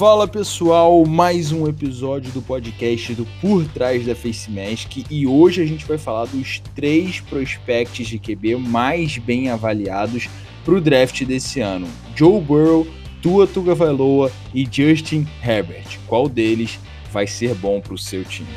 Fala pessoal, mais um episódio do podcast do Por Trás da Face Mask e hoje a gente vai falar dos três prospects de QB mais bem avaliados para o draft desse ano: Joe Burrow, Tua Tagovailoa e Justin Herbert. Qual deles vai ser bom para o seu time?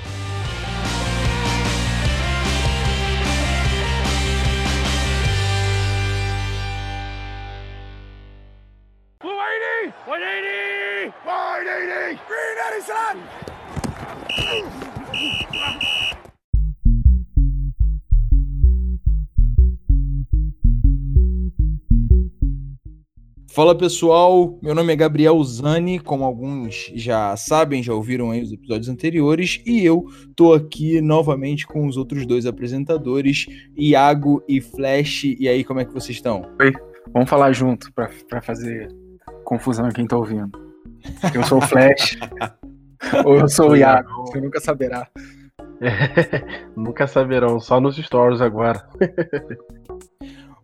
Fala pessoal, meu nome é Gabriel Zani, como alguns já sabem, já ouviram aí os episódios anteriores, e eu tô aqui novamente com os outros dois apresentadores, Iago e Flash. E aí, como é que vocês estão? Oi, vamos falar junto para fazer confusão em quem tá ouvindo. Eu sou o Flash. ou eu sou o Iago. Você nunca saberá. nunca saberão, só nos stories agora.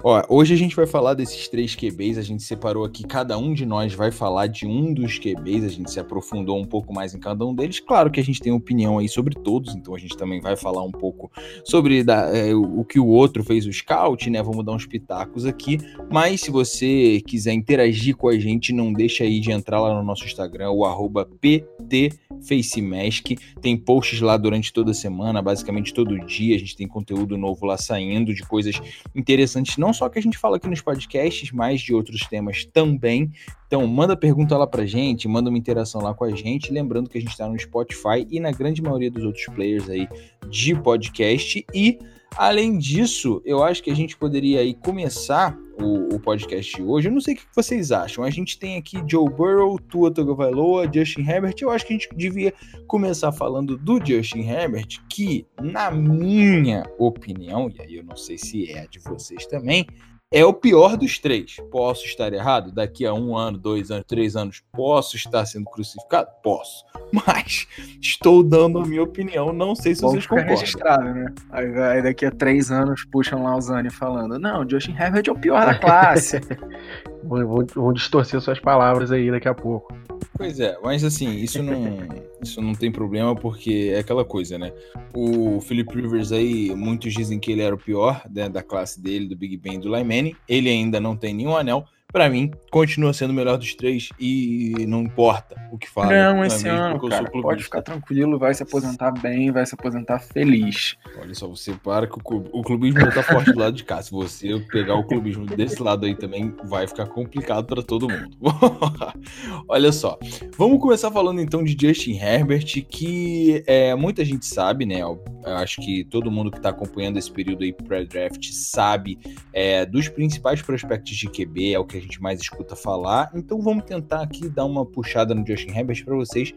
Ó, hoje a gente vai falar desses três QBs, a gente separou aqui, cada um de nós vai falar de um dos QBs, a gente se aprofundou um pouco mais em cada um deles. Claro que a gente tem opinião aí sobre todos, então a gente também vai falar um pouco sobre da, é, o que o outro fez o scout, né? Vamos dar uns pitacos aqui. Mas se você quiser interagir com a gente, não deixa aí de entrar lá no nosso Instagram, o arroba PTFacemask. Tem posts lá durante toda a semana, basicamente todo dia. A gente tem conteúdo novo lá saindo de coisas interessantes, não não só que a gente fala aqui nos podcasts, mas de outros temas também. Então, manda pergunta lá pra gente, manda uma interação lá com a gente. Lembrando que a gente está no Spotify e na grande maioria dos outros players aí de podcast. E, além disso, eu acho que a gente poderia aí começar o, o, podcast de hoje. Eu não sei o que vocês acham. A gente tem aqui Joe Burrow, Tua Tagovailoa, Justin Herbert. Eu acho que a gente devia começar falando do Justin Herbert, que, na minha opinião, e aí eu não sei se é a de vocês também, é o pior dos três. Posso estar errado? Daqui a um ano, dois anos, três anos, posso estar sendo crucificado? Posso. Mas estou dando a minha opinião. Não sei se Bom, vocês concordam. registrado, né? Aí, aí, daqui a três anos puxam lá o Zani falando: Não, Justin Herbert é o pior da classe. vão, vão distorcer suas palavras aí daqui a pouco. Pois é, mas assim, isso não, isso não tem problema porque é aquela coisa, né? O Philip Rivers aí, muitos dizem que ele era o pior né, da classe dele, do Big Ben do Lyman. Ele ainda não tem nenhum anel, para mim, continua sendo o melhor dos três e não importa o que fala. Não, não é esse ano, cara, pode ficar tranquilo, vai se aposentar bem, vai se aposentar feliz. Olha só, você para que o, clubismo tá forte do lado de cá. Se você pegar o clubismo desse lado aí também, vai ficar complicado para todo mundo. Olha só, vamos começar falando então de Justin Herbert, que é, muita gente sabe, né? Eu acho que todo mundo que tá acompanhando esse período aí pré-draft sabe é, dos principais prospectos de QB, é o que a gente mais escuta falar. Então vamos tentar aqui dar uma puxada no Justin Herbert para vocês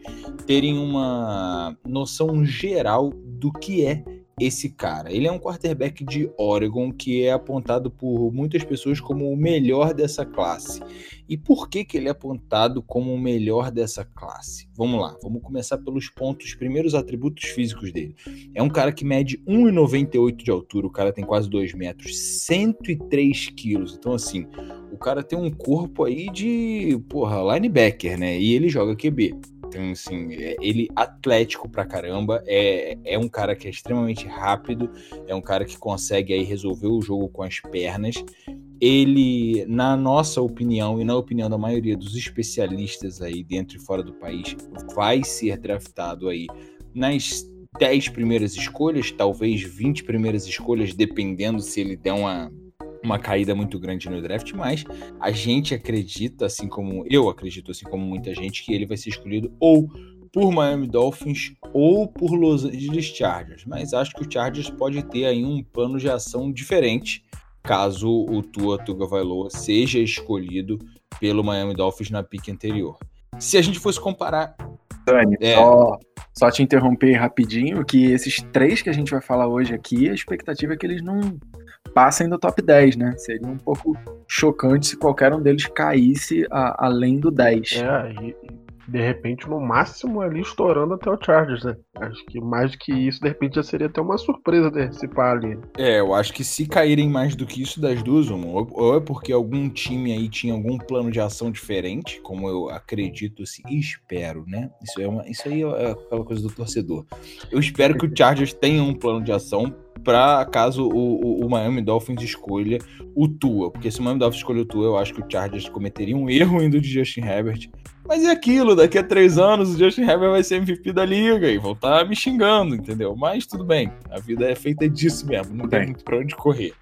terem uma noção geral do que é esse cara. Ele é um quarterback de Oregon que é apontado por muitas pessoas como o melhor dessa classe. E por que, que ele é apontado como o melhor dessa classe? Vamos lá, vamos começar pelos pontos, primeiros atributos físicos dele. É um cara que mede 1,98 de altura, o cara tem quase 2 metros, 103 quilos. Então, assim, o cara tem um corpo aí de, porra, linebacker, né? E ele joga QB. Então, assim, é, ele atlético pra caramba, é, é um cara que é extremamente rápido, é um cara que consegue aí resolver o jogo com as pernas. Ele, na nossa opinião e na opinião da maioria dos especialistas aí dentro e fora do país, vai ser draftado aí nas 10 primeiras escolhas, talvez 20 primeiras escolhas, dependendo se ele der uma uma caída muito grande no draft, mas a gente acredita, assim como eu acredito, assim como muita gente, que ele vai ser escolhido ou por Miami Dolphins ou por Los Angeles Chargers. Mas acho que o Chargers pode ter aí um plano de ação diferente caso o Tua Tagovailoa seja escolhido pelo Miami Dolphins na pique anterior. Se a gente fosse comparar Dani, é. só, só te interromper rapidinho, que esses três que a gente vai falar hoje aqui, a expectativa é que eles não passem do top 10, né? Seria um pouco chocante se qualquer um deles caísse a, além do 10. É, e de repente, no máximo ali estourando até o Chargers, né? Acho que mais do que isso, de repente, já seria até uma surpresa desse par ali. É, eu acho que se caírem mais do que isso das duas, uma, ou é porque algum time aí tinha algum plano de ação diferente, como eu acredito assim, e espero, né? Isso, é uma, isso aí é aquela coisa do torcedor. Eu espero que o Chargers tenha um plano de ação para caso o, o, o, Miami Dolphins escolha o Tua. Porque se o Miami Dolphins escolher o Tua, eu acho que o Chargers cometeria um erro indo de Justin Herbert. Mas é aquilo, daqui a três anos o Justin Herbert vai ser MVP da liga e vão estar tá me xingando, entendeu? Mas tudo bem, a vida é feita disso mesmo, não tem muito pra onde correr.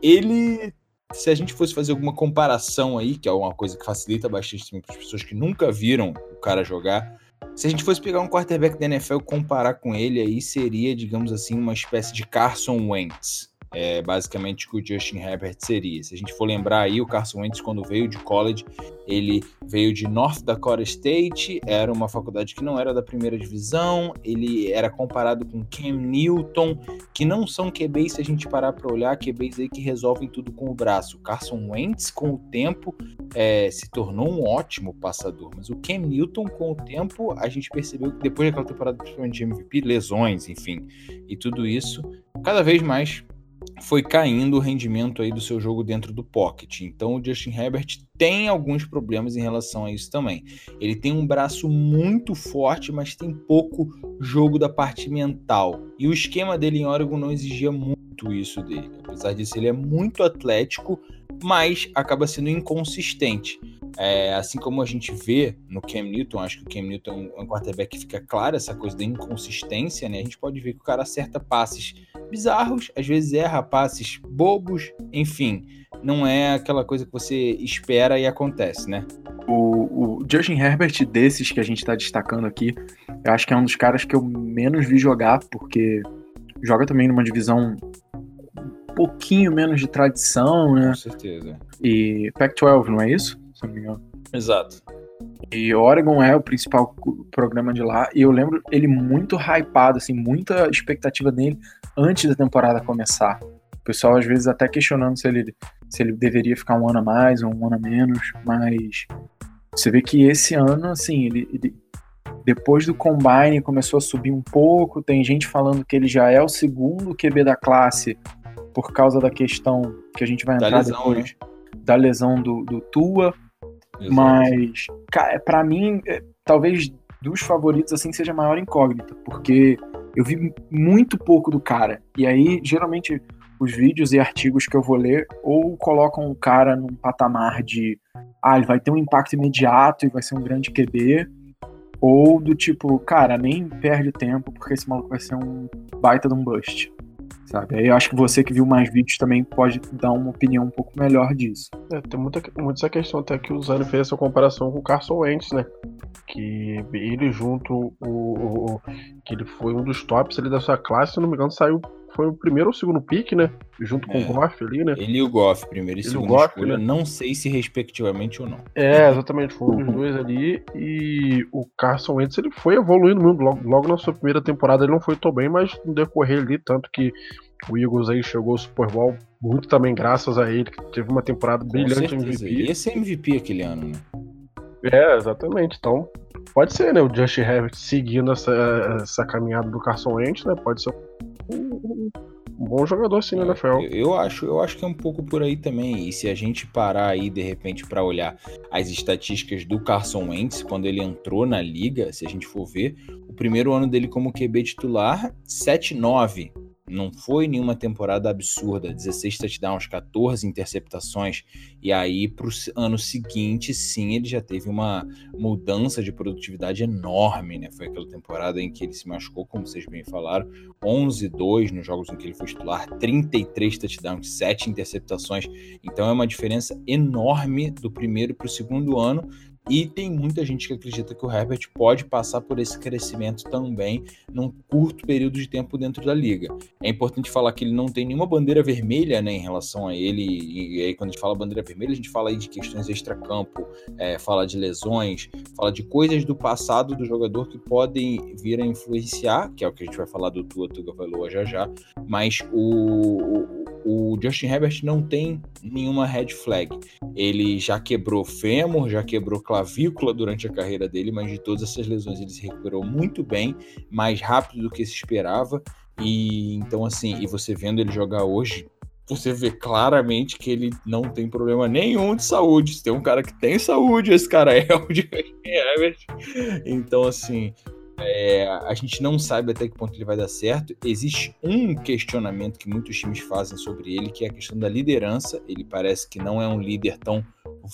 Ele, se a gente fosse fazer alguma comparação aí, que é uma coisa que facilita bastante para as pessoas que nunca viram o cara jogar, se a gente fosse pegar um quarterback da NFL e comparar com ele, aí seria, digamos assim, uma espécie de Carson Wentz é basicamente o que o Justin Herbert seria. Se a gente for lembrar aí, o Carson Wentz, quando veio de college, ele veio de North Dakota State, era uma faculdade que não era da primeira divisão, ele era comparado com Cam Newton, que não são QBs, se a gente parar para olhar, QBs aí que resolvem tudo com o braço. O Carson Wentz, com o tempo, é, se tornou um ótimo passador, mas o Cam Newton, com o tempo, a gente percebeu que depois daquela temporada, principalmente de MVP, lesões, enfim, e tudo isso, cada vez mais foi caindo o rendimento aí do seu jogo dentro do pocket. Então o Justin Herbert tem alguns problemas em relação a isso também. Ele tem um braço muito forte, mas tem pouco jogo da parte mental. E o esquema dele em Oregon não exigia muito isso dele. Apesar disso, ele é muito atlético, mas acaba sendo inconsistente. É, assim como a gente vê no Cam Newton, acho que o Cam Newton é um quarterback que fica claro essa coisa da inconsistência, né? A gente pode ver que o cara acerta passes bizarros, às vezes erra passes bobos, enfim, não é aquela coisa que você espera e acontece, né? O, o Justin Herbert desses que a gente está destacando aqui, eu acho que é um dos caras que eu menos vi jogar, porque joga também numa divisão pouquinho menos de tradição, né? Com certeza. E Pac-12, não é isso? Se não me engano. Exato. E Oregon é o principal programa de lá. E eu lembro ele muito hypado, assim, muita expectativa dele antes da temporada começar. O pessoal às vezes até questionando se ele, se ele deveria ficar um ano a mais ou um ano a menos. Mas você vê que esse ano, assim, ele, ele depois do combine começou a subir um pouco. Tem gente falando que ele já é o segundo QB da classe por causa da questão que a gente vai entrar da lesão, depois né? da lesão do, do Tua. Exato. Mas, para mim, é, talvez dos favoritos assim seja a maior incógnita, porque eu vi muito pouco do cara. E aí, geralmente, os vídeos e artigos que eu vou ler ou colocam o cara num patamar de ah, ele vai ter um impacto imediato e vai ser um grande QB, ou do tipo, cara, nem perde tempo porque esse maluco vai ser um baita de um bust sabe? Aí eu acho que você que viu mais vídeos também pode dar uma opinião um pouco melhor disso. É, tem muita, muita essa questão até que o Zane fez essa comparação com o Carson Wentz, né? Que ele junto o, o, que ele foi um dos tops ali da sua classe, se não me engano, saiu foi o primeiro ou segundo pick, né? Junto com é, o Goff ali, né? Ele e o Goff, primeiro e ele segundo Goff, escolha. Né? Não sei se respectivamente ou não. É, exatamente. Foi um dos dois ali. E o Carson Wentz, ele foi evoluindo muito. Logo, logo na sua primeira temporada ele não foi tão bem, mas no decorrer ali, tanto que o Eagles aí chegou ao Super Bowl muito também graças a ele, que teve uma temporada Com brilhante certeza. MVP. Esse é MVP aquele ano, né? É, exatamente. Então, pode ser, né? O Justin Herbert seguindo essa, essa caminhada do Carson Wentz, né? Pode ser um, um bom jogador assim na NFL. Eu, eu acho, eu acho que é um pouco por aí também. E se a gente parar aí de repente para olhar as estatísticas do Carson Wentz quando ele entrou na liga, se a gente for ver, o primeiro ano dele como QB titular, 7-9 não foi nenhuma temporada absurda, 16 touchdowns, 14 interceptações, e aí para o ano seguinte, sim, ele já teve uma mudança de produtividade enorme, né? Foi aquela temporada em que ele se machucou, como vocês bem falaram, 11-2 nos jogos em que ele foi titular, 33 touchdowns, 7 interceptações, então é uma diferença enorme do primeiro para o segundo ano, e tem muita gente que acredita que o Herbert pode passar por esse crescimento também num curto período de tempo dentro da liga. É importante falar que ele não tem nenhuma bandeira vermelha né, em relação a ele. E aí, quando a gente fala bandeira vermelha, a gente fala aí de questões extra-campo, é, fala de lesões, fala de coisas do passado do jogador que podem vir a influenciar, que é o que a gente vai falar do Tua Tuga Valoa já já. Mas o, o Justin Herbert não tem nenhuma red flag. Ele já quebrou fêmur, já quebrou clavícula durante a carreira dele, mas de todas essas lesões ele se recuperou muito bem, mais rápido do que se esperava. E então, assim, e você vendo ele jogar hoje, você vê claramente que ele não tem problema nenhum de saúde. Se tem um cara que tem saúde, esse cara é o Justin. Então, assim, é, a gente não sabe até que ponto ele vai dar certo. Existe um questionamento que muitos times fazem sobre ele, que é a questão da liderança. Ele parece que não é um líder tão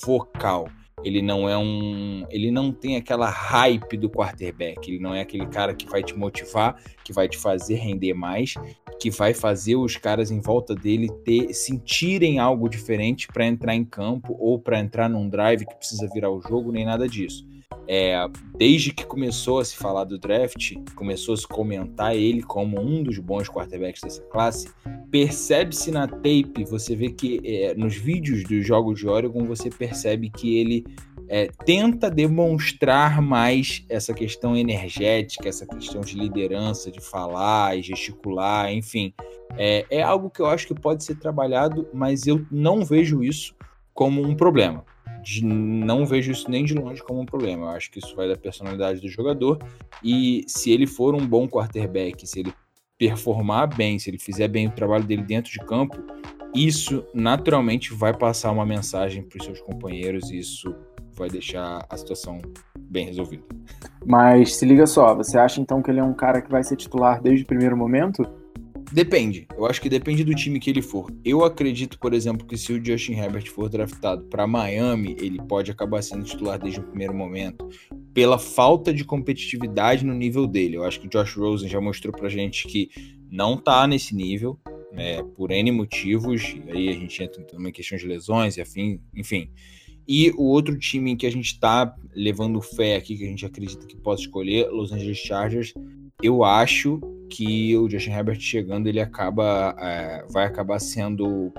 vocal. Ele não é um. Ele não tem aquela hype do quarterback. Ele não é aquele cara que vai te motivar, que vai te fazer render mais, que vai fazer os caras em volta dele ter sentirem algo diferente para entrar em campo ou para entrar num drive que precisa virar o jogo, nem nada disso. É, desde que começou a se falar do draft, começou a se comentar ele como um dos bons quarterbacks dessa classe, percebe-se na tape, você vê que é, nos vídeos dos jogos de Oregon, você percebe que ele é, tenta demonstrar mais essa questão energética, essa questão de liderança, de falar e gesticular, enfim. É, é algo que eu acho que pode ser trabalhado, mas eu não vejo isso como um problema de, não vejo isso nem de longe como um problema. Eu acho que isso vai da personalidade do jogador. E se ele for um bom quarterback, se ele performar bem, se ele fizer bem o trabalho dele dentro de campo, isso naturalmente vai passar uma mensagem para os seus companheiros e isso vai deixar a situação bem resolvida. Mas se liga só, você acha então que ele é um cara que vai ser titular desde o primeiro momento? Depende. Eu acho que depende do time que ele for. Eu acredito, por exemplo, que se o Justin Herbert for draftado para Miami, ele pode acabar sendo titular desde o primeiro momento, pela falta de competitividade no nível dele. Eu acho que o Josh Rosen já mostrou pra gente que não tá nesse nível, né, por N motivos. E aí a gente entra também em questão de lesões e afim, enfim. E o outro time que a gente está levando fé aqui, que a gente acredita que possa escolher, Los Angeles Chargers, eu acho que o Justin Herbert chegando, ele acaba. É, vai acabar sendo.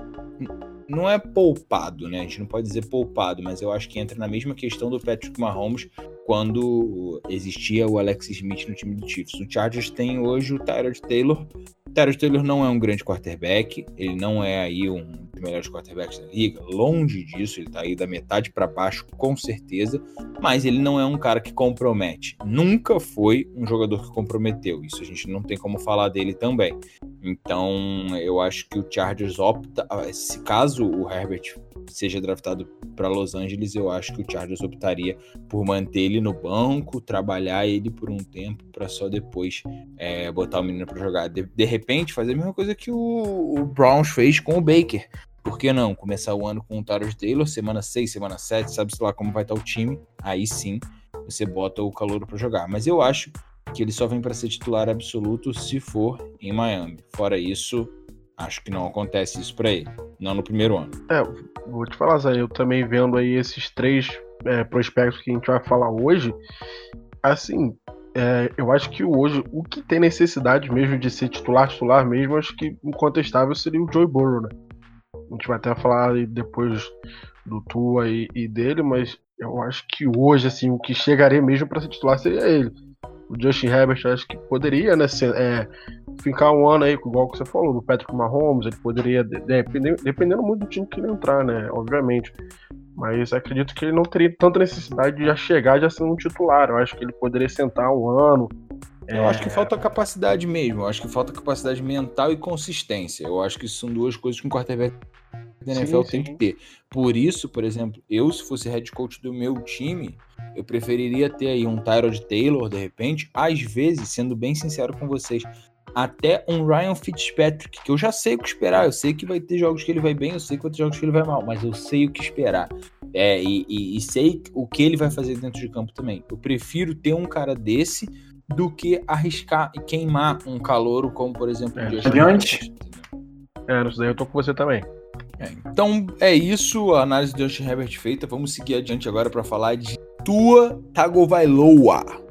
Não é poupado, né? A gente não pode dizer poupado, mas eu acho que entra na mesma questão do Patrick Mahomes quando existia o Alex Smith no time do Chiefs. O Chargers tem hoje o Tyrod Taylor. O Tyrod Taylor não é um grande quarterback, ele não é aí um melhores quarterbacks da liga, longe disso, ele tá aí da metade para baixo com certeza, mas ele não é um cara que compromete. Nunca foi um jogador que comprometeu, isso a gente não tem como falar dele também. Então, eu acho que o Chargers opta, se caso o Herbert seja draftado para Los Angeles, eu acho que o Chargers optaria por manter ele no banco, trabalhar ele por um tempo para só depois é, botar o menino para jogar. De, de, repente, fazer a mesma coisa que o, o, Browns fez com o Baker. Por que não? Começar o ano com o Tyrus Taylor, semana 6, semana 7, sabe-se lá como vai estar o time. Aí sim, você bota o calor para jogar. Mas eu acho que ele só vem para ser titular absoluto se for em Miami. Fora isso, acho que não acontece isso para ele. Não no primeiro ano. É, vou te falar, Zé, eu também vendo aí esses três é, prospectos que a gente vai falar hoje, assim, é, eu acho que hoje o que tem necessidade mesmo de ser titular, titular mesmo, acho que incontestável seria o Joey Burrow, né? A gente vai até falar depois do Tua e, e dele, mas eu acho que hoje, assim, o que chegaria mesmo para ser titular seria ele. O Justin Herbert, acho que poderia, né, ser, é, ficar um ano aí, igual que você falou, do Patrick Mahomes, ele poderia, dependendo, dependendo muito do time que ele entrar, né, obviamente. Mas acredito que ele não teria tanta necessidade de já chegar já sendo um titular. Eu acho que ele poderia sentar um ano. Eu é... acho que falta capacidade mesmo. Eu acho que falta capacidade mental e consistência. Eu acho que são duas coisas que um quarterback da NFL sim, tem sim. que ter. Por isso, por exemplo, eu, se fosse head coach do meu time, eu preferiria ter aí um Tyrod Taylor, de repente. Às vezes, sendo bem sincero com vocês, até um Ryan Fitzpatrick, que eu já sei o que esperar. Eu sei que vai ter jogos que ele vai bem, eu sei que vai ter jogos que ele vai mal, mas eu sei o que esperar. É, e, e, e sei o que ele vai fazer dentro de campo também. Eu prefiro ter um cara desse do que arriscar e queimar um calouro, como por exemplo é, o Adiante. É, isso daí eu tô com você também. É, então é isso, a análise do Justin Herbert feita. Vamos seguir adiante agora para falar de Tua Tagovailoa.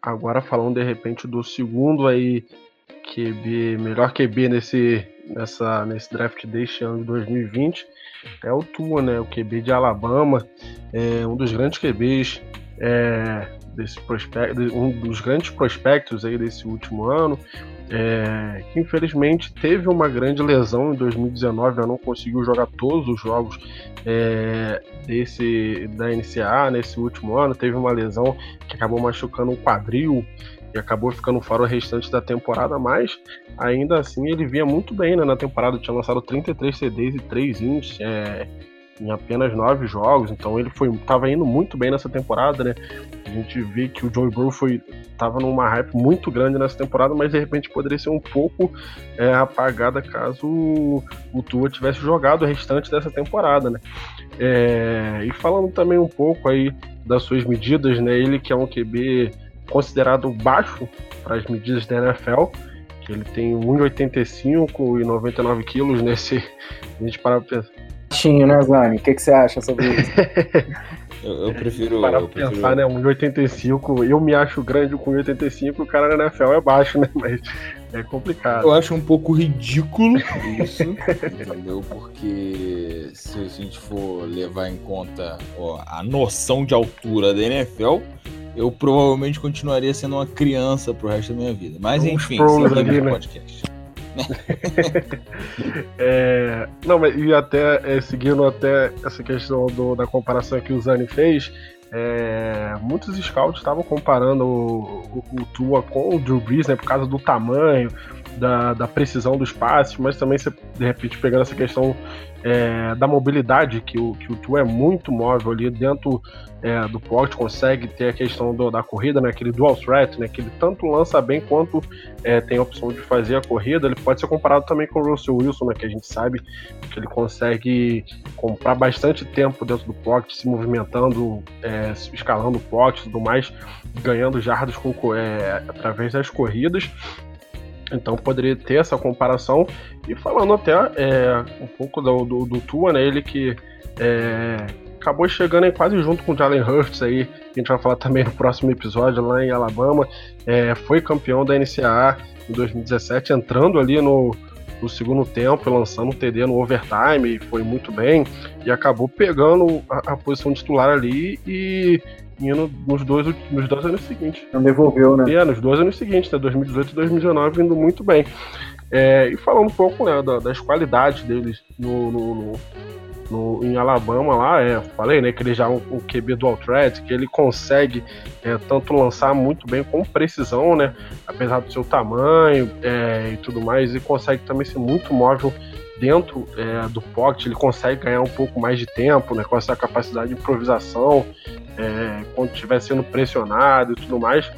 Agora falando de repente do segundo aí QB, melhor QB nesse, nessa, nesse draft deste ano de 2020 é o Tua, né? O QB de Alabama, é um dos grandes QBs é, desse prospecto, um dos grandes prospectos aí desse último ano, é, que infelizmente teve uma grande lesão em 2019, não conseguiu jogar todos os jogos é, desse da NCAA nesse último ano, teve uma lesão que acabou machucando o quadril e acabou ficando fora o restante da temporada, mas ainda assim ele vinha muito bem né, na temporada, tinha lançado 33 CDs e 3 ins é, em apenas 9 jogos, então ele foi estava indo muito bem nessa temporada, né? A gente vê que o Joey Burrow foi tava numa hype muito grande nessa temporada, mas de repente poderia ser um pouco é, apagada caso o Tua tivesse jogado o restante dessa temporada, né? É, e falando também um pouco aí das suas medidas, né? Ele que é um QB considerado baixo para as medidas da NFL, que ele tem 1,85 e 99 quilos nesse. A gente para pensar. Baixinho, né, Zani? O que, que você acha sobre isso? eu, eu, prefiro. Para eu pensar, prefiro... né? 1,85. Eu me acho grande com 1,85, o cara na NFL é baixo, né? Mas é complicado. Eu acho um pouco ridículo isso, entendeu? Porque se a gente for levar em conta ó, a noção de altura da NFL eu provavelmente continuaria sendo uma criança pro resto da minha vida. Mas enfim, isso é né? podcast. é, não, mas e até é, seguindo até essa questão do, da comparação que o Zani fez, é, muitos scouts estavam comparando o, o, o, Tua com o Drew Brees, né, por causa do tamanho, da, da precisão dos passes, mas também você, de repente, pegando essa questão é, da mobilidade, que o, que o Tua é muito móvel ali dentro é, do pocket, consegue ter a questão do, da corrida, né, aquele dual threat, né, que ele tanto lança bem quanto é, tem a opção de fazer a corrida. Ele pode ser comparado também com o Russell Wilson, né, que a gente sabe que ele consegue comprar bastante tempo dentro do pocket, se movimentando, é, escalando o pocket e tudo mais, ganhando jardas com, é, através das corridas. Então poderia ter essa comparação. E falando até é, um pouco do, do, do Tua, né? Ele que é, acabou chegando aí quase junto com o Jalen Hurts aí, que a gente vai falar também no próximo episódio lá em Alabama. É, foi campeão da NCAA em 2017, entrando ali no, no segundo tempo, lançando um TD no overtime, foi muito bem, e acabou pegando a, a posição titular ali e indo nos dois, nos dois anos seguintes. Não devolveu, né? É, nos dois anos seguintes, né, 2018 e 2019, indo muito bem. É, e falando um pouco né, das qualidades deles no, no, no, no, em Alabama lá, é, falei, né, que ele já é um, um QB dual threat, que ele consegue é, tanto lançar muito bem com precisão, né, apesar do seu tamanho é, e tudo mais, e consegue também ser muito móvel dentro é, do pocket, ele consegue ganhar um pouco mais de tempo, né, com essa capacidade de improvisação, é, quando estiver sendo pressionado e tudo mais.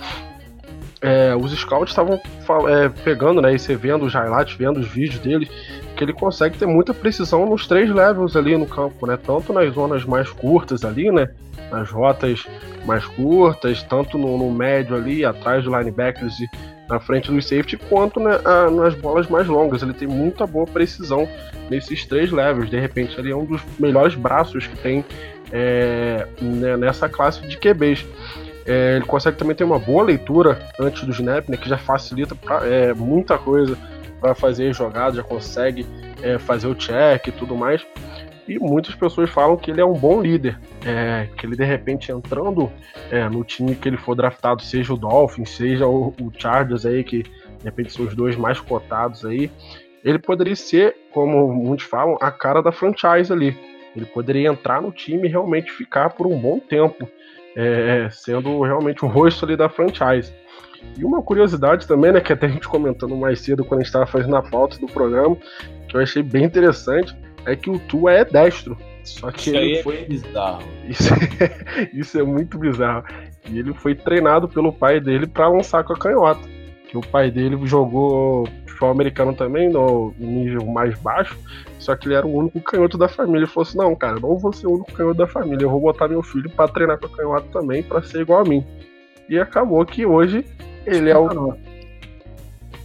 É, os scouts estavam é, pegando, né, e você vendo os highlights, vendo os vídeos dele, que ele consegue ter muita precisão nos três levels ali no campo, né, tanto nas zonas mais curtas ali, né, nas rotas mais curtas, tanto no, no médio ali, atrás do linebackers e na frente do safety, quanto na, a, nas bolas mais longas. Ele tem muita boa precisão nesses três levels. De repente, ele é um dos melhores braços que tem é, né, nessa classe de QBs. É, ele consegue também ter uma boa leitura antes do snap, né, que já facilita pra, é, muita coisa para fazer jogada, já consegue é, fazer o check e tudo mais. E muitas pessoas falam que ele é um bom líder, é, que ele de repente entrando é, no time que ele for draftado, seja o Dolphins, seja o, o, Chargers aí, que de repente são os dois mais cotados aí, ele poderia ser, como muitos falam, a cara da franchise ali. Ele poderia entrar no time e realmente ficar por um bom tempo, é, sendo realmente o rosto ali da franchise. E uma curiosidade também, né, que até a gente comentando mais cedo quando a gente estava fazendo a pauta do programa, que eu achei bem interessante, é que o Tua é destro. Só que isso ele é foi bizarro. Isso, isso é muito bizarro. E ele foi treinado pelo pai dele para lançar com a canhota. Que o pai dele jogou futebol americano também no nível mais baixo, só que ele era o único canhoto da família. Ele falou assim: "Não, cara, não vou ser o único canhoto da família, eu vou botar meu filho para treinar com a canhota também para ser igual a mim". E acabou que hoje ele é o,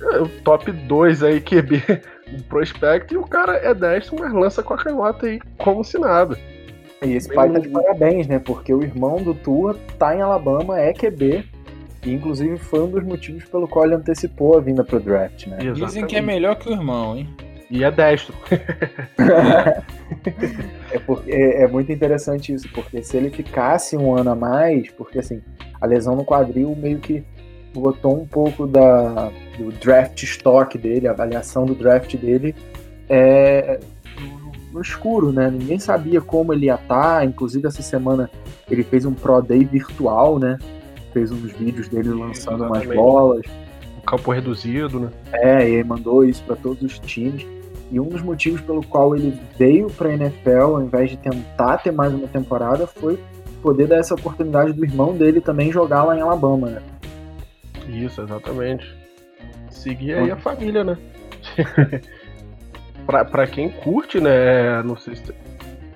é o top 2 aí QB um prospecto e o cara é destro, mas lança com a canhota aí como se nada. E esse pai tá de parabéns, né? Porque o irmão do Tua tá em Alabama, é QB. E, inclusive, foi um dos motivos pelo qual ele antecipou a vinda pro draft, né? Exatamente. Dizem que é melhor que o irmão, hein? E é destro. é, porque, é, é, muito interessante isso, porque se ele ficasse um ano a mais, porque assim, a lesão no quadril meio que botou um pouco da, do draft stock dele, a avaliação do draft dele é, no escuro, né? Ninguém sabia como ele ia estar. Tá. Inclusive, essa semana ele fez um Pro Day virtual, né? Fez uns vídeos dele lançando umas bolas. Um campo reduzido, né? É, e mandou isso para todos os times. E um dos motivos pelo qual ele veio para a NFL, ao invés de tentar ter mais uma temporada, foi poder dar essa oportunidade do irmão dele também jogar lá em Alabama, né? Isso, exatamente. Seguir aí a família, né? pra, pra quem curte, né? Não sei se,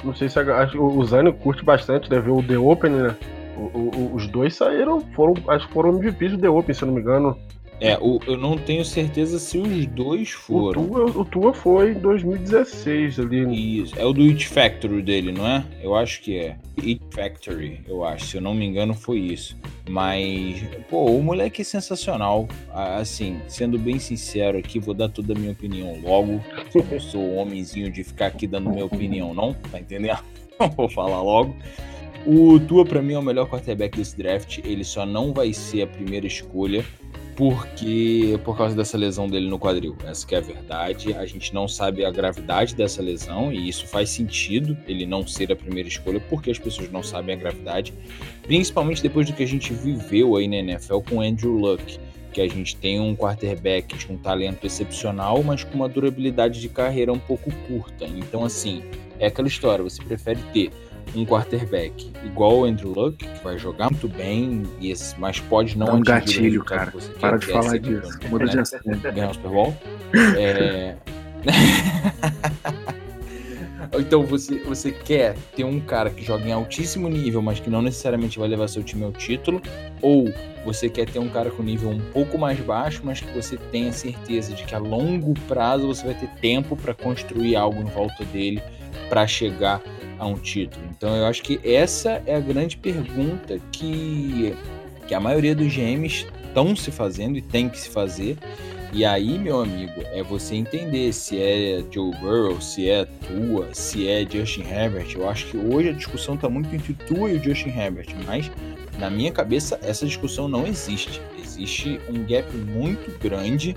não sei se a, o Zânio curte bastante, né? Ver o The Open, né? O, o, os dois saíram, foram, acho que foram MVPs do The Open, se eu não me engano. É, o, eu não tenho certeza se os dois foram. O Tua, o Tua foi em 2016 ali. Isso, é o do It Factory dele, não é? Eu acho que é. It Factory, eu acho. Se eu não me engano, foi isso. Mas, pô, o moleque é sensacional. Assim, sendo bem sincero aqui, vou dar toda a minha opinião logo. Eu não sou o homenzinho de ficar aqui dando minha opinião, não, tá entendendo? vou falar logo. O Tua, para mim, é o melhor quarterback desse draft. Ele só não vai ser a primeira escolha porque por causa dessa lesão dele no quadril. Essa é a verdade. A gente não sabe a gravidade dessa lesão e isso faz sentido ele não ser a primeira escolha porque as pessoas não sabem a gravidade, principalmente depois do que a gente viveu aí na NFL com Andrew Luck, que a gente tem um quarterback de um talento excepcional, mas com uma durabilidade de carreira um pouco curta. Então assim, é aquela história, você prefere ter um quarterback igual o Andrew Luck, que vai jogar muito bem, mas pode não Dá um gatilho, cara. Para de falar disso. Muda de assunto. Ganhar o Super Bowl. é... então você, você quer ter um cara que joga em altíssimo nível, mas que não necessariamente vai levar seu time ao título, ou você quer ter um cara com nível um pouco mais baixo, mas que você tenha certeza de que a longo prazo você vai ter tempo para construir algo em volta dele para chegar a um título. Então eu acho que essa é a grande pergunta que, que a maioria dos GMs estão se fazendo e tem que se fazer. E aí, meu amigo, é você entender se é Joe Burrow, se é Tua, se é Justin Herbert. Eu acho que hoje a discussão está muito entre Tua e o Justin Herbert, mas na minha cabeça essa discussão não existe. Existe um gap muito grande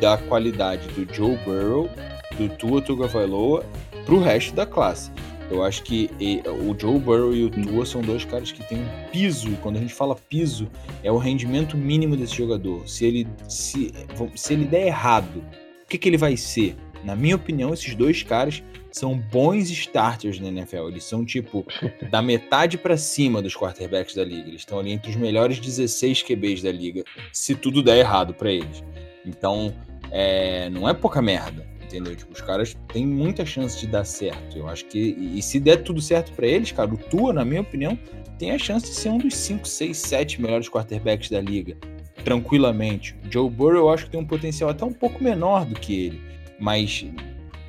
da qualidade do Joe Burrow, do Tua Tagovailoa para o resto da classe. Eu acho que o Joe Burrow e o Tua são dois caras que têm um piso, e quando a gente fala piso, é o rendimento mínimo desse jogador. Se ele, se, se ele der errado, o que, que ele vai ser? Na minha opinião, esses dois caras são bons starters na NFL. Eles são, tipo, da metade para cima dos quarterbacks da liga. Eles estão ali entre os melhores 16 QBs da liga, se tudo der errado para eles. Então, é, não é pouca merda entendeu? Tipo, os caras têm muita chance de dar certo. Eu acho que. E se der tudo certo para eles, cara, o Tua, na minha opinião, tem a chance de ser um dos 5, 6, 7 melhores quarterbacks da liga. Tranquilamente. O Joe Burrow eu acho que tem um potencial até um pouco menor do que ele. Mas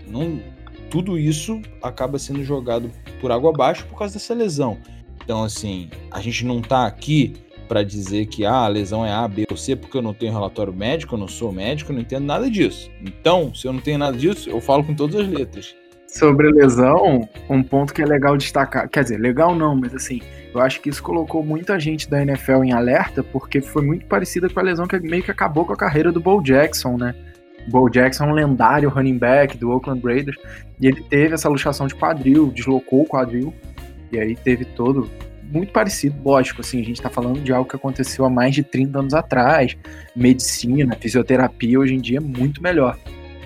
não, tudo isso acaba sendo jogado por água abaixo por causa dessa lesão. Então, assim, a gente não tá aqui para dizer que ah, a lesão é A, B ou C, porque eu não tenho relatório médico, eu não sou médico, eu não entendo nada disso. Então, se eu não tenho nada disso, eu falo com todas as letras. Sobre lesão, um ponto que é legal destacar, quer dizer, legal não, mas assim, eu acho que isso colocou muita gente da NFL em alerta, porque foi muito parecida com a lesão que meio que acabou com a carreira do Bo Jackson, né? Bo Jackson é um lendário running back do Oakland Raiders, e ele teve essa luxação de quadril, deslocou o quadril, e aí teve todo muito parecido, lógico, assim, a gente está falando de algo que aconteceu há mais de 30 anos atrás. Medicina, fisioterapia hoje em dia é muito melhor.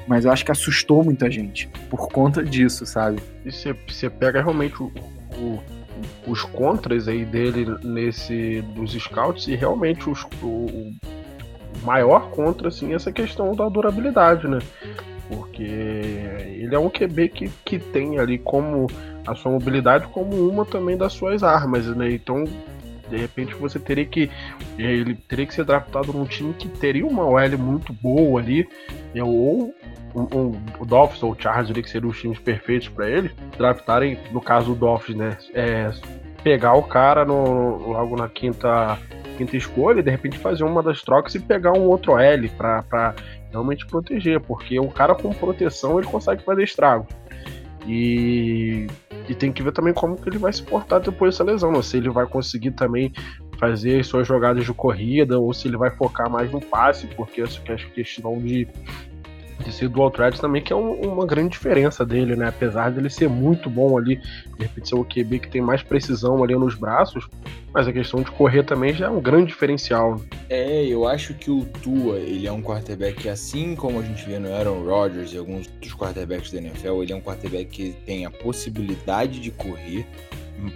Mas eu acho que assustou muita gente por conta disso, sabe? E você pega realmente o, o, os contras aí dele nesse dos scouts e realmente os, o, o maior contra, assim, é essa questão da durabilidade, né? Porque ele é um QB que, que tem ali como a sua mobilidade como uma também das suas armas, né? Então, de repente você teria que ele teria que ser draftado num time que teria uma OL muito boa ali, ou um, um, o Dolphins ou o Chargers ali, que seriam os times perfeitos para ele, draftarem, no caso do Dolphins, né? É, pegar o cara no, logo na quinta quinta escolha e de repente fazer uma das trocas e pegar um outro L para realmente proteger, porque o cara com proteção ele consegue fazer estrago. E, e tem que ver também como que ele vai se portar depois dessa lesão, se ele vai conseguir também fazer suas jogadas de corrida ou se ele vai focar mais no passe, porque essa questão de de ser dual threat também, que é um, uma grande diferença dele, né? Apesar dele ser muito bom ali, de repente ser o QB que tem mais precisão ali nos braços, mas a questão de correr também já é um grande diferencial. É, eu acho que o Tua, ele é um quarterback assim como a gente vê no Aaron Rodgers e alguns dos quarterbacks da NFL, ele é um quarterback que tem a possibilidade de correr,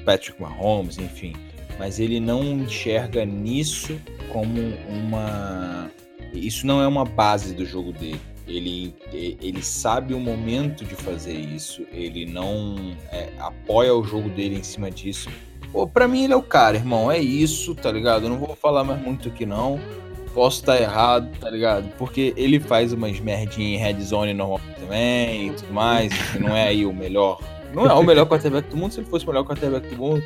Patrick Mahomes, enfim, mas ele não enxerga nisso como uma isso não é uma base do jogo dele. Ele, ele sabe o momento de fazer isso, ele não é, apoia o jogo dele em cima disso. Pô, pra mim ele é o cara, irmão, é isso, tá ligado? Eu não vou falar mais muito aqui não, posso estar errado, tá ligado? Porque ele faz umas merdinhas em red zone normal também e tudo mais, não é aí o melhor, não é o melhor quarterback do mundo, se ele fosse o melhor quarterback do mundo,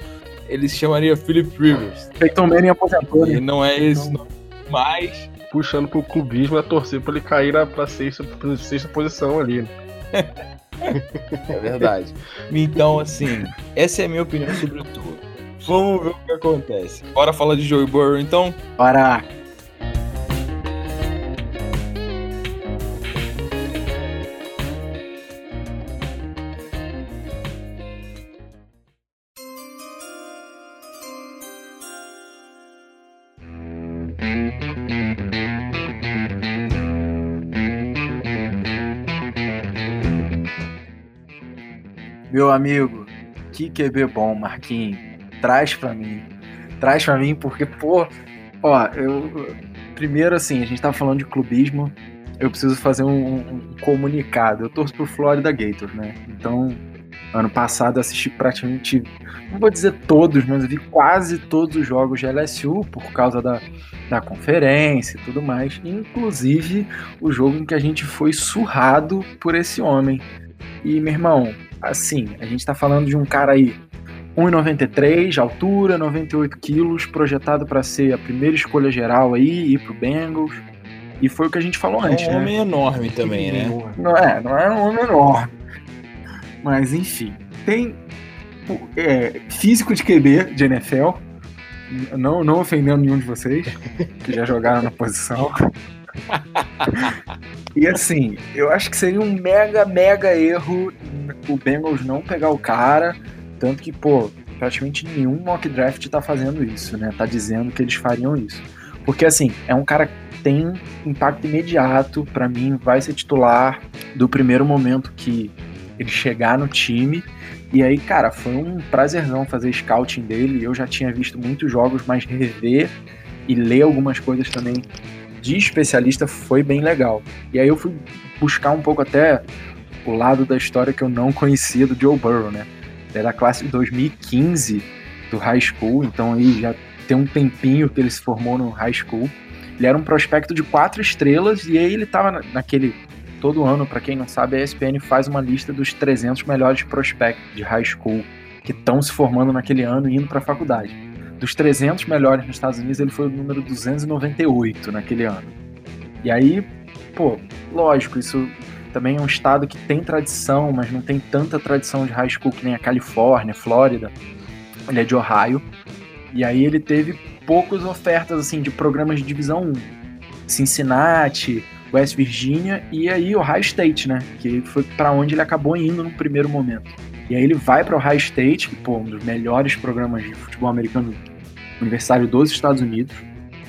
ele se chamaria Philip Rivers. Peyton Manning aposentou, né? E não é esse, não. mas puxando pro clubismo é torcer pra ele cair na, pra sexta, pra sexta posição ali. é verdade. Então, assim, essa é a minha opinião sobre tudo. Vamos ver o que acontece. Bora falar de Joey Burrow, então? Bora! Meu amigo, que QB bom, Marquinhos. Traz pra mim. Traz pra mim, porque, pô, ó, eu. Primeiro, assim, a gente tava falando de clubismo. Eu preciso fazer um, um comunicado. Eu torço pro Florida Gators, né? Então, ano passado eu assisti praticamente, não vou dizer todos, mas eu vi quase todos os jogos de LSU por causa da, da conferência e tudo mais. Inclusive o jogo em que a gente foi surrado por esse homem. E, meu irmão, assim, a gente tá falando de um cara aí 1,93 de altura, 98 quilos, projetado para ser a primeira escolha geral aí, ir pro Bengals. E foi o que a gente falou antes. É um homem né? enorme também, né? Não é, não é um homem enorme. Mas enfim, tem é, físico de QB de NFL. Não, não ofendendo nenhum de vocês que já jogaram na posição. e assim, eu acho que seria um mega, mega erro o Bengals não pegar o cara. Tanto que, pô, praticamente nenhum mock draft tá fazendo isso, né? Tá dizendo que eles fariam isso. Porque, assim, é um cara que tem impacto imediato. para mim, vai ser titular do primeiro momento que ele chegar no time. E aí, cara, foi um prazerzão fazer scouting dele. Eu já tinha visto muitos jogos, mas rever e ler algumas coisas também de especialista foi bem legal. E aí eu fui buscar um pouco até o lado da história que eu não conhecia do Joe Burrow, né? É da classe de 2015 do high school, então aí já tem um tempinho que ele se formou no high school. Ele era um prospecto de quatro estrelas e aí ele tava naquele todo ano, para quem não sabe, a ESPN faz uma lista dos 300 melhores prospectos de high school que estão se formando naquele ano e indo para a faculdade dos 300 melhores nos Estados Unidos, ele foi o número 298 naquele ano. E aí, pô, lógico, isso também é um estado que tem tradição, mas não tem tanta tradição de high school que nem a Califórnia, Flórida. Ele é de Ohio. E aí ele teve poucas ofertas assim de programas de divisão 1. Cincinnati, West Virginia e aí Ohio State, né? Que foi para onde ele acabou indo no primeiro momento. E aí ele vai para Ohio State, que pô, um dos melhores programas de futebol americano universitário dos Estados Unidos.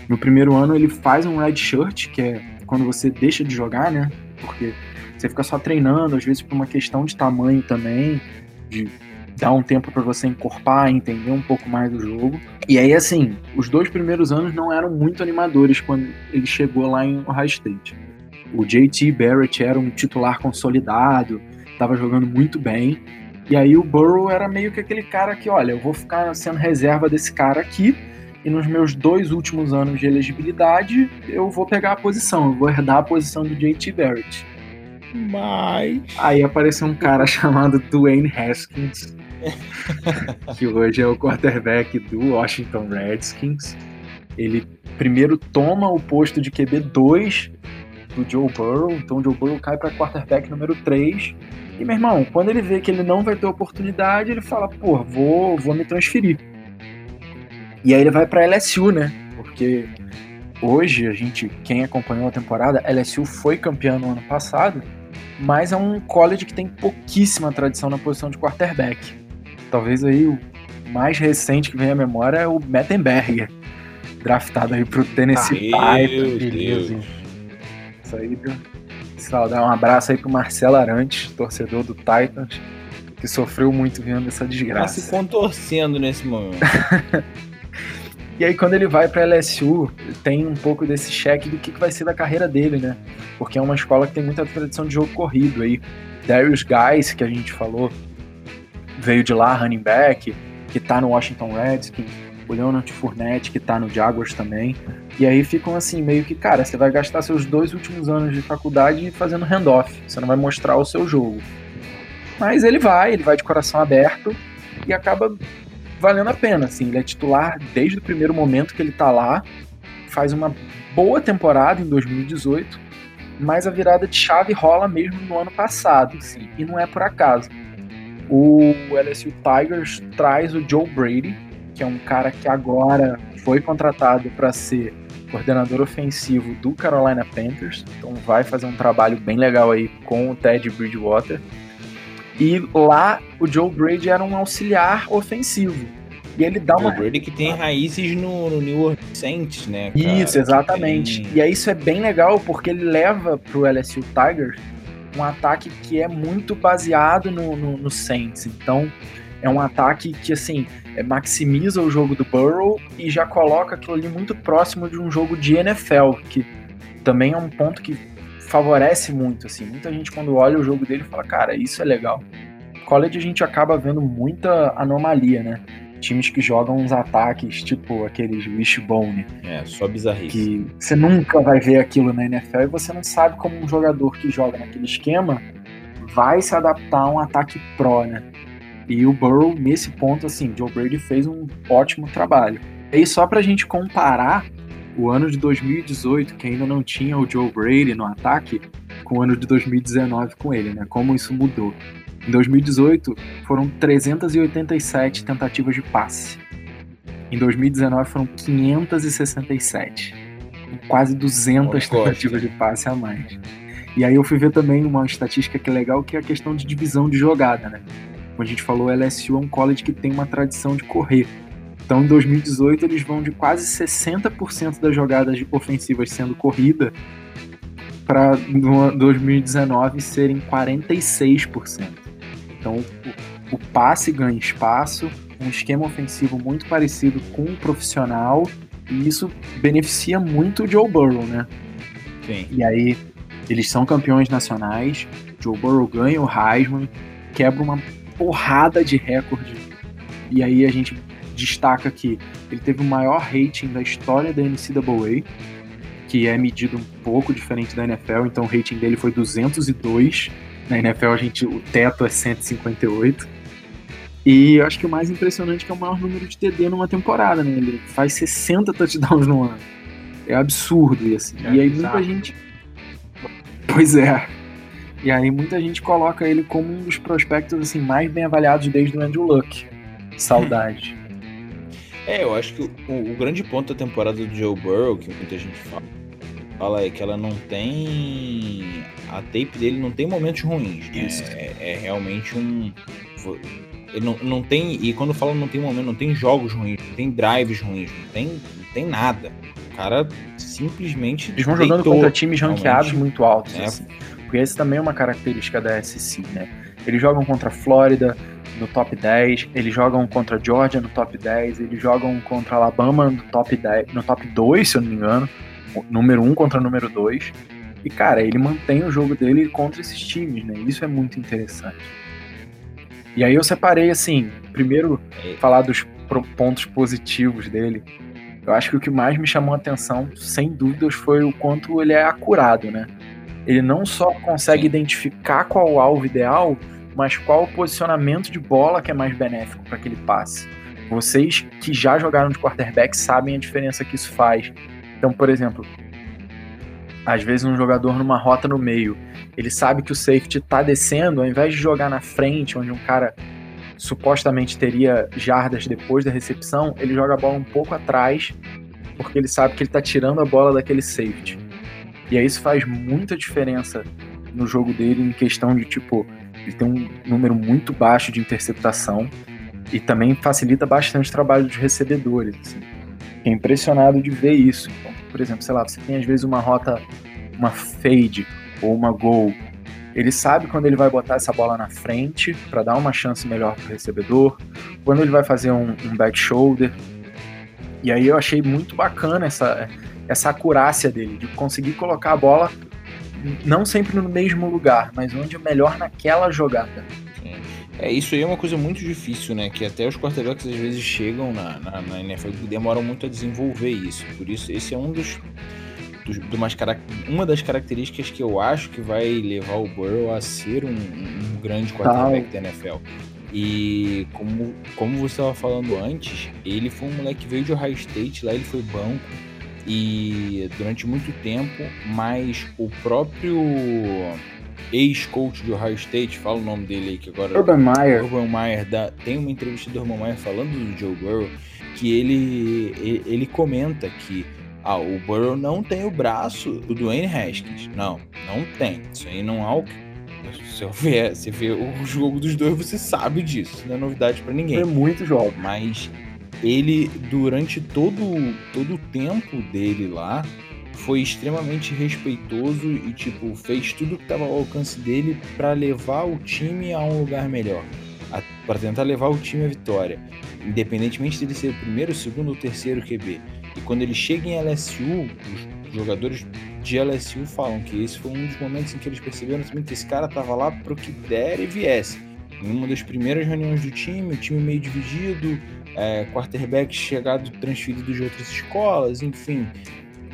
No primeiro ano ele faz um red shirt, que é quando você deixa de jogar, né? Porque você fica só treinando, às vezes por uma questão de tamanho também, de dar um tempo para você encorpar, entender um pouco mais do jogo. E aí, assim, os dois primeiros anos não eram muito animadores quando ele chegou lá em Ohio State. O JT Barrett era um titular consolidado, estava jogando muito bem, e aí o Burrow era meio que aquele cara que, olha, eu vou ficar sendo reserva desse cara aqui, e nos meus dois últimos anos de elegibilidade, eu vou pegar a posição, eu vou herdar a posição do JT Barrett. Mas. Aí apareceu um cara chamado Dwayne Haskins, que hoje é o quarterback do Washington Redskins. Ele primeiro toma o posto de QB 2 do Joe Burrow, então o Joe Burrow cai para quarterback número 3. E meu irmão, quando ele vê que ele não vai ter oportunidade, ele fala: pô, vou, vou me transferir. E aí ele vai para LSU, né? Porque hoje a gente, quem acompanhou a temporada, LSU foi campeão no ano passado, mas é um college que tem pouquíssima tradição na posição de quarterback. Talvez aí o mais recente que vem à memória é o Mettenberger, draftado aí pro Tennessee Ah, Titans. Beleza. Deus. Viu? Saudar um abraço aí pro Marcelo Arantes, torcedor do Titans, que sofreu muito vendo essa Tá se desgraça. contorcendo nesse momento. E aí, quando ele vai pra LSU, tem um pouco desse cheque do que, que vai ser da carreira dele, né? Porque é uma escola que tem muita tradição de jogo corrido aí. Darius Guys, que a gente falou, veio de lá, running back, que tá no Washington Redskins. O Leonard Fournette, que tá no Jaguars também. E aí ficam assim, meio que, cara, você vai gastar seus dois últimos anos de faculdade fazendo handoff. Você não vai mostrar o seu jogo. Mas ele vai, ele vai de coração aberto e acaba valendo a pena, assim. Ele é titular desde o primeiro momento que ele tá lá. Faz uma boa temporada em 2018, mas a virada de chave rola mesmo no ano passado, assim, e não é por acaso. O LSU Tigers traz o Joe Brady, que é um cara que agora foi contratado para ser coordenador ofensivo do Carolina Panthers, então vai fazer um trabalho bem legal aí com o Ted Bridgewater. E lá o Joe Brady era um auxiliar ofensivo. E ele dá O uma Brady que tem raízes no, no New Orleans Saints, né? cara? isso, exatamente. Tem- E aí isso é bem legal porque ele leva pro LSU Tigers um ataque que é muito baseado no, no, no Saints. Então é um ataque que assim maximiza o jogo do Burrow e já coloca aquilo ali muito próximo de um jogo de NFL, que também é um ponto que favorece muito. Assim, muita gente quando olha o jogo dele fala, cara, isso é legal. College a gente acaba vendo muita anomalia, né? Times que jogam uns ataques tipo aqueles wishbone, É, só bizarrice. que você nunca vai ver aquilo na NFL e você não sabe como um jogador que joga naquele esquema vai se adaptar a um ataque pro, né? E o Burrow, nesse ponto, assim, Joe Brady fez um ótimo trabalho. E aí, só pra gente comparar o ano de 2018, que ainda não tinha o Joe Brady no ataque, com o ano de 2019 com ele, né? Como isso mudou. Em 2018, foram 387 tentativas de passe. Em 2019 foram 567. Quase 200 Costa. tentativas de passe a mais. E aí eu fui ver também uma estatística que é legal, que é a questão de divisão de jogada, né? Como a gente falou, o LSU é um college que tem uma tradição de correr. Então, em 2018, eles vão de quase 60% das jogadas ofensivas sendo corrida para no 2019 serem 46%. Então, o, o passe ganha espaço, um esquema ofensivo muito parecido com o profissional, e isso beneficia muito o Joe Burrow, né? Sim. E aí, eles são campeões nacionais, Joe Burrow ganha o Heisman, quebra uma porrada de recorde. E aí a gente destaca que ele teve o maior rating da história da NCAA, que é medido um pouco diferente da NFL, então o rating dele foi 202. Na NFL a gente o teto é 158. E eu acho que o mais impressionante é que é o maior número de TD numa temporada, né? Ele faz 60 touchdowns no ano. É absurdo assim. É e aí bizarro. muita gente Pois é. E aí muita gente coloca ele como um dos prospectos assim mais bem avaliados desde o Andrew Luck. Saudade. É, eu acho que o, o grande ponto da temporada do Joe Burrow, que muita gente fala, fala é que ela não tem. A tape dele não tem momentos ruins. Né? Isso. É, é realmente um. Ele não, não tem. E quando fala não tem momento, não tem jogos ruins, não tem drives ruins, não tem, não tem nada. O cara simplesmente. Eles vão jogando contra times ranqueados muito altos. É. assim. Porque esse também é uma característica da SEC, né? Eles jogam contra a Flórida no top 10, eles jogam contra a Georgia no top 10, eles jogam contra a Alabama no top 10, no top 2, se eu não me engano. Número 1 contra número 2. E, cara, ele mantém o jogo dele contra esses times, né? Isso é muito interessante. E aí eu separei, assim, primeiro É. falar dos pontos positivos dele. Eu acho que o que mais me chamou a atenção, sem dúvidas, foi o quanto ele é acurado, né? Ele não só consegue identificar qual o alvo ideal, mas qual o posicionamento de bola que é mais benéfico para aquele passe. Vocês que já jogaram de quarterback sabem a diferença que isso faz. Então, por exemplo, às vezes um jogador numa rota no meio, ele sabe que o safety tá descendo, ao invés de jogar na frente, onde um cara supostamente teria jardas depois da recepção, ele joga a bola um pouco atrás, porque ele sabe que ele tá tirando a bola daquele safety. E aí isso faz muita diferença no jogo dele em questão de tipo, ele tem um número muito baixo de interceptação e também facilita bastante o trabalho dos recebedores. Assim. É impressionado de ver isso. Então, por exemplo, sei lá, você tem às vezes uma rota, uma fade ou uma goal. Ele sabe quando ele vai botar essa bola na frente para dar uma chance melhor para o recebedor, quando ele vai fazer um, um back shoulder. E aí eu achei muito bacana essa, essa acurácia dele, de conseguir colocar a bola não sempre no mesmo lugar, mas onde é melhor naquela jogada. É, isso aí é uma coisa muito difícil, né? Que até os quarterbacks às vezes chegam na, na, na NFL e demoram muito a desenvolver isso. Por isso, esse é um dos, dos umas, uma das características que eu acho que vai levar o Burrow a ser um, um grande quarterback da NFL. E como, como você estava falando antes, ele foi um moleque que veio de Ohio State, lá ele foi banco e durante muito tempo, mas o próprio ex-coach de Ohio State, fala o nome dele aí que agora. Urban Meyer. Urban Meyer, da, tem uma entrevista do Urban Meyer falando do Joe Burrow, que ele, ele, ele comenta que ah, o Burrow não tem o braço do Dwayne Haskins. Não, não tem. Isso aí não há o que. Se você vê, o jogo dos dois, você sabe disso. Isso não é novidade para ninguém. É muito jovem. Mas ele, durante todo, todo o tempo dele lá, foi extremamente respeitoso e tipo fez tudo que estava ao alcance dele para levar o time a um lugar melhor, para tentar levar o time à vitória, independentemente dele ser o primeiro, o segundo ou terceiro QB. E quando ele chega em LSU, os jogadores de LSU falam que esse foi um dos momentos em que eles perceberam também que esse cara estava lá para o que der e viesse. Em uma das primeiras reuniões do time, o time meio dividido, é, quarterback chegado transferido de outras escolas, enfim,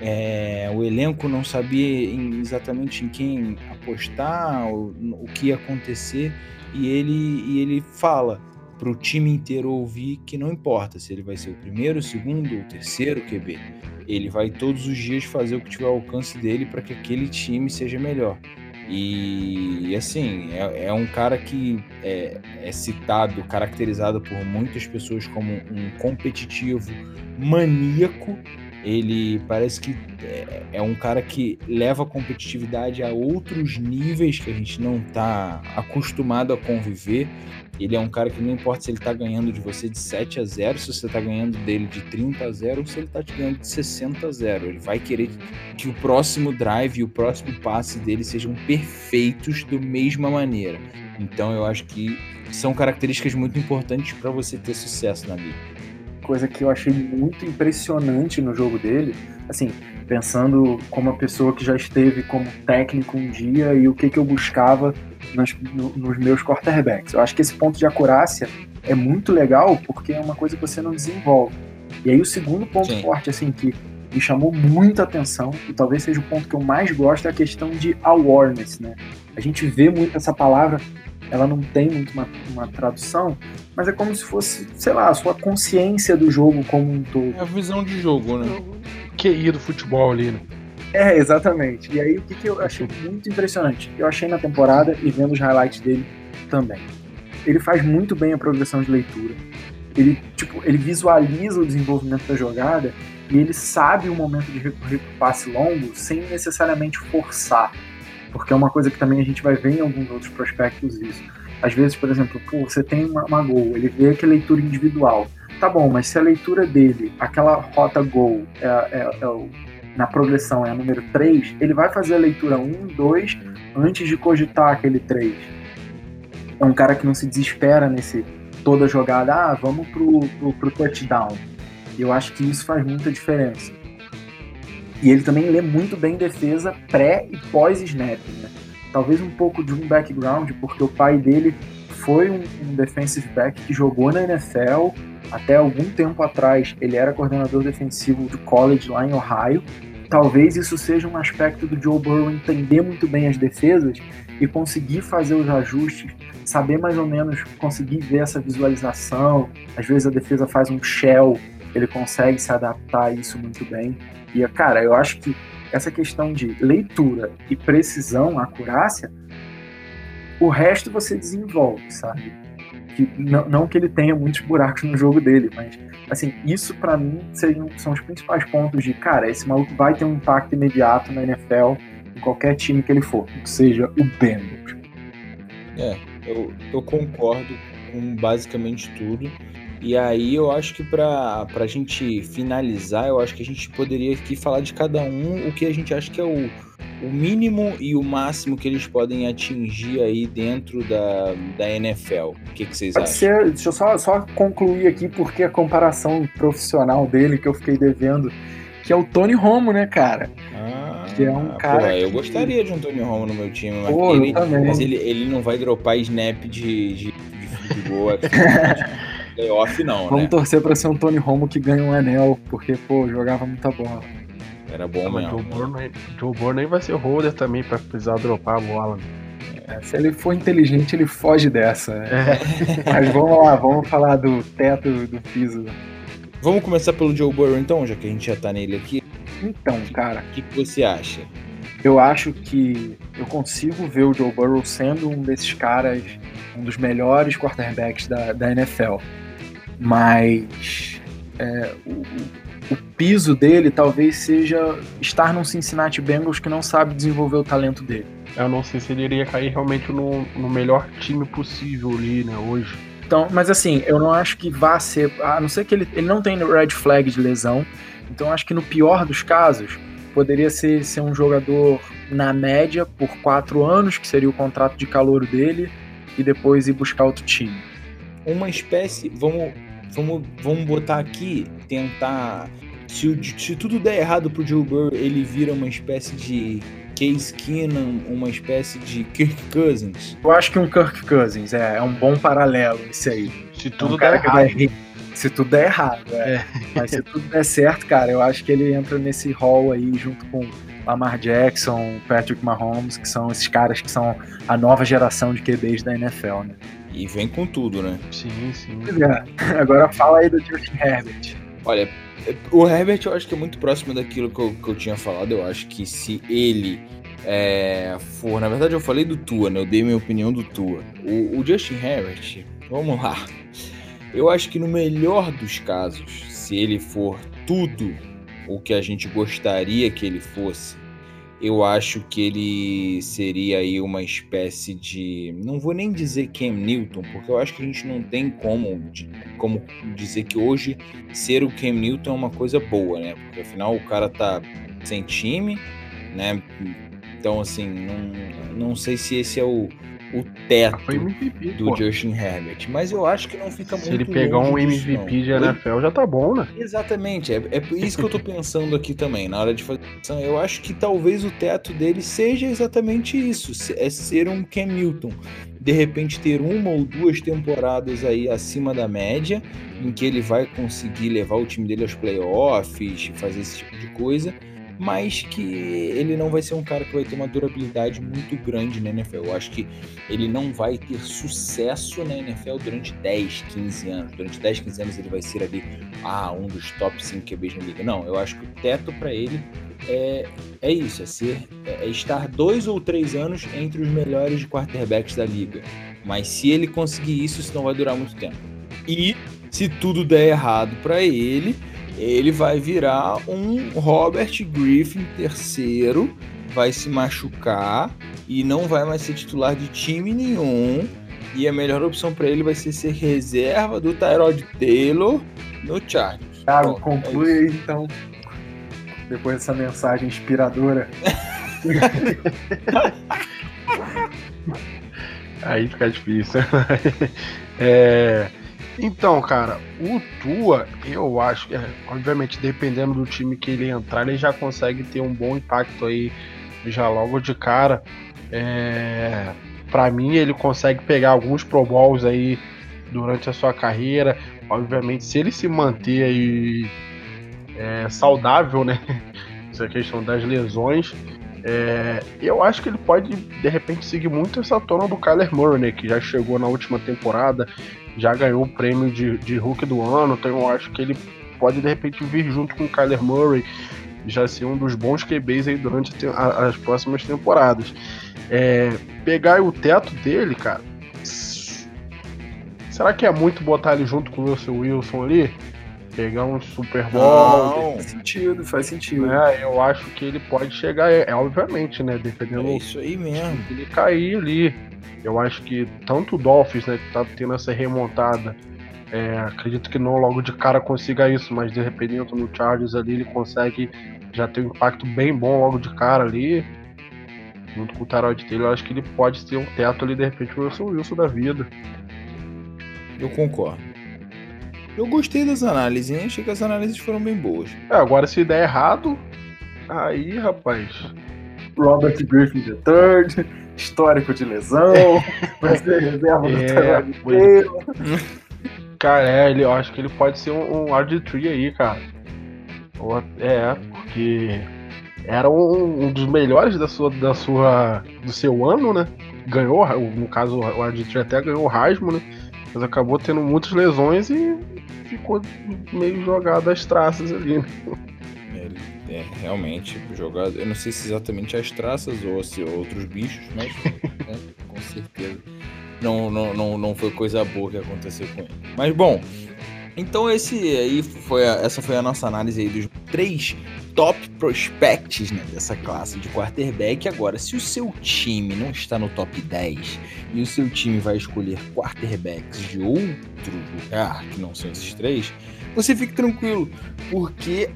é, o elenco não sabia em, exatamente em quem apostar, o, o, que ia acontecer, e ele, e ele fala para o time inteiro ouvir que não importa se ele vai ser o primeiro, o segundo ou terceiro QB, ele vai todos os dias fazer o que tiver ao alcance dele para que aquele time seja melhor. E assim, é, é um cara que é, é, citado, caracterizado por muitas pessoas como um competitivo maníaco ele parece que é, é um cara que leva a competitividade a outros níveis que a gente não está acostumado a conviver. Ele é um cara que não importa se ele está ganhando de você de 7 a 0, se você está ganhando dele de 30 a 0 ou se ele está te ganhando de 60 a 0. Ele vai querer que o próximo drive e o próximo passe dele sejam perfeitos da mesma maneira. Então eu acho que são características muito importantes para você ter sucesso na liga coisa que eu achei muito impressionante no jogo dele, assim, pensando como uma pessoa que já esteve como técnico um dia e o que, que eu buscava nos, no, nos meus quarterbacks. Eu acho que esse ponto de acurácia é muito legal porque é uma coisa que você não desenvolve. E aí o segundo ponto Sim. forte, assim, que me chamou muita atenção, e talvez seja o ponto que eu mais gosto, é a questão de awareness, né? A gente vê muito essa palavra ela não tem muito uma, uma, tradução, mas é como se fosse, sei lá, a sua consciência do jogo como um todo. É a visão de jogo, né? QI do futebol ali, né? É, exatamente. E aí o que, que eu achei muito impressionante? Eu achei na temporada e vendo os highlights dele também. Ele faz muito bem a progressão de leitura. Ele, tipo, ele visualiza o desenvolvimento da jogada e ele sabe o momento de recorrer para passe longo sem necessariamente forçar porque é uma coisa que também a gente vai ver em alguns outros prospectos isso. Às vezes, por exemplo, pô, você tem uma, uma gol, ele vê que é leitura individual. Tá bom, mas se a leitura dele, aquela rota gol, é, é, é na progressão é a número 3, ele vai fazer a leitura 1, 2, antes de cogitar aquele 3. É um cara que não se desespera nesse toda jogada, ah, vamos pro, pro, pro touchdown. Eu acho que isso faz muita diferença. E ele também lê muito bem defesa pré e pós-snap, né? Talvez um pouco de um background, porque o pai dele foi um, um defensive back que jogou na NFL até algum tempo atrás. Ele era coordenador defensivo do college lá em Ohio. Talvez isso seja um aspecto do Joe Burrow entender muito bem as defesas e conseguir fazer os ajustes, saber mais ou menos, conseguir ver essa visualização. Às vezes a defesa faz um shell, ele consegue se adaptar a isso muito bem. E, cara, eu acho que essa questão de leitura e precisão, acurácia, o resto você desenvolve, sabe? Que, não, não que ele tenha muitos buracos no jogo dele, mas assim, isso para mim seriam, são os principais pontos de, cara, esse maluco vai ter um impacto imediato na NFL em qualquer time que ele for, que seja o Bengals. É, eu, eu concordo com basicamente tudo. E aí eu acho que para a gente finalizar, eu acho que a gente poderia aqui falar de cada um o que a gente acha que é o, o mínimo e o máximo que eles podem atingir aí dentro da, da NFL. O que, que vocês Pode acham? Ser, deixa eu só, só concluir aqui, porque a comparação profissional dele que eu fiquei devendo, que é o Tony Romo, né, cara? Ah, que é um cara. Pô, eu que... gostaria de um Tony Romo no meu time, mas, Pô, ele, mas ele, ele não vai dropar snap de, de, de, gol aqui. playoff, não, Vamos né? torcer pra ser um Tony Romo que ganha um anel, porque, pô, jogava muita bola. Era bom Mas mesmo. Joe Burrow, nem- Joe Burrow nem vai ser holder também pra precisar dropar a bola. É, se ele for inteligente, ele foge dessa. né? É. Mas vamos lá, vamos falar do teto do piso. Vamos começar pelo Joe Burrow então, já que a gente já tá nele aqui. Então, cara, O que, que você acha? eu acho que eu consigo ver o Joe Burrow sendo um desses caras, um dos melhores quarterbacks da, da NFL. Mas é, o, o piso dele talvez seja estar num Cincinnati Bengals que não sabe desenvolver o talento dele. Eu não sei se ele iria cair realmente no, no melhor time possível ali, né, hoje. Então, mas assim, eu não acho que vá ser. A não ser que ele, ele não tem red flag de lesão. Então, acho que no pior dos casos, poderia ser, ser um jogador na média por quatro anos, que seria o contrato de calor dele, e depois ir buscar outro time. Uma espécie. Vamos, vamos, vamos botar aqui, tentar. Se, o- se tudo der errado pro Joe Burrow, ele vira uma espécie de Case Keenum, uma espécie de Kirk Cousins. Eu acho que um Kirk Cousins é, é um bom paralelo esse aí. Se É um tudo der vai errado. Se tudo der errado, é. Mas se tudo der certo, cara, eu acho que ele entra nesse hall aí junto com Lamar Jackson, Patrick Mahomes, que são esses caras que são a nova geração de QBs da NFL, né? E vem com tudo, né? Sim, sim. É. Agora fala aí do Justin Herbert. Olha, o Herbert eu acho que é muito próximo daquilo que eu, que eu tinha falado. Eu acho que se ele é, for. Na verdade, eu falei do Tua, né? Eu dei minha opinião do Tua. O, o Justin Herbert, vamos lá. Eu acho que no melhor dos casos, se ele for tudo o que a gente gostaria que ele fosse, eu acho que ele seria aí uma espécie de. Não vou nem dizer Cam Newton, porque eu acho que a gente não tem como, como dizer que hoje ser o Cam Newton é uma coisa boa, né? Porque afinal o cara tá sem time, né? Então, assim, não, não sei se esse é o, o teto Foi MVP, do pô. Justin Herbert, mas eu acho que não fica Se muito ele pegar um disso, MVP não. de? NFL já tá bom, né? Exatamente, é, é por isso que eu tô pensando aqui também, na hora de fazer. Eu acho que talvez o teto dele seja exatamente isso: se- é ser um Cam Newton. De repente ter uma ou duas temporadas aí acima da média, em que ele vai conseguir levar o time dele aos playoffs, fazer esse tipo de coisa, mas que ele não vai ser um cara que vai ter uma durabilidade muito grande na NFL. Eu acho que ele não vai ter sucesso na NFL durante 10, 15 anos. Durante 10, 15 anos ele vai ser ali ah, um dos top 5 QBs na liga. Não, eu acho que o teto para ele é, é isso, é ser é estar dois ou três anos entre os melhores quarterbacks da liga. Mas se ele conseguir isso, isso não vai durar muito tempo. E se tudo der errado para ele, ele vai virar um Robert Griffin terceiro, vai se machucar e não vai mais ser titular de time nenhum. E a melhor opção para ele vai ser ser reserva do Tyrod Taylor no Chargers. Thiago, Bom, conclui é isso. aí então, depois dessa mensagem inspiradora. Aí fica difícil. É, Então, cara, o Tua, eu acho é, obviamente, dependendo do time que ele entrar, ele já consegue ter um bom impacto aí já logo de cara. É, para mim, ele consegue pegar alguns Pro Bowls aí durante a sua carreira. Obviamente, se ele se manter aí é, saudável, né? Essa questão das lesões, É, eu acho que ele pode, de repente, seguir muito essa tona do Kyler Murray, né, que já chegou na última temporada, já ganhou o prêmio de, de Hulk do ano, então eu acho que ele pode, de repente, vir junto com o Kyler Murray, já ser um dos bons QBs aí durante as próximas temporadas. É, pegar o teto dele, cara. Será que é muito botar ele junto com o Wilson Wilson ali? Pegar um Super Bowl. Não, faz sentido, faz sentido. Né? Eu acho que ele pode chegar, é, é obviamente, né? Dependendo. É isso aí mesmo. Ele cair ali. Eu acho que tanto o Dolphins, né, que tá tendo essa remontada, é, acredito que não logo de cara consiga isso, mas de repente no Chargers ali ele consegue já ter um impacto bem bom logo de cara ali. Junto com o Tyrod dele, eu acho que ele pode ter um teto ali, de repente, o Wilson Wilson da vida. Eu concordo. Eu gostei das análises, hein? Achei que as análises foram bem boas. É, agora se der errado, aí, rapaz. Robert Griffin III, histórico de lesão, vai ser reserva é, do Cara, é, ele, eu acho que ele pode ser um, um RG3 aí, cara. É, porque era um, um, dos melhores da sua, da sua, do seu ano, né? Ganhou, no caso, o RG3 até ganhou o Rasmo, né? Mas acabou tendo muitas lesões e ficou meio jogado às traças ali. Né? Ele é realmente jogado. Eu não sei se exatamente as traças ou se outros bichos, mas né, com certeza não, não, não, não foi coisa boa que aconteceu com ele. Mas bom, então esse aí foi a, essa foi a nossa análise aí dos três top prospects né, dessa classe de quarterback. Agora, se o seu time não está no top 10 e o seu time vai escolher quarterbacks de outro lugar, que não são esses três, você fique tranquilo, porque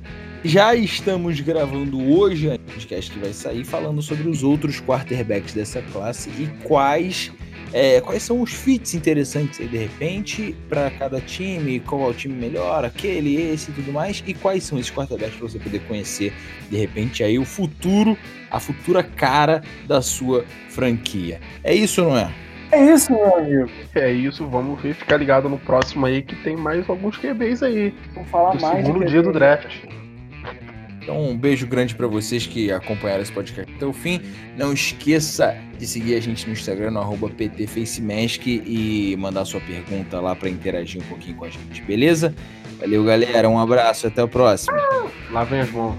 já estamos gravando hoje a podcast que vai sair falando sobre os outros quarterbacks dessa classe e quais é, quais são os fits interessantes aí, de repente, para cada time, qual é o time melhor, aquele, esse e tudo mais, e quais são esses quarterbacks para você poder conhecer, de repente, aí o futuro, a futura cara da sua franquia. É isso, não é? É isso, meu amigo. É isso, vamos ver, ficar ligado no próximo aí que tem mais alguns QBs aí. Vamos falar do mais segundo dia do draft. Então, um beijo grande para vocês que acompanharam esse podcast até o fim. Não esqueça de seguir a gente no Instagram, no PTFacemask e mandar sua pergunta lá para interagir um pouquinho com a gente, beleza? Valeu, galera. Um abraço, até o próximo. Lavem as mãos.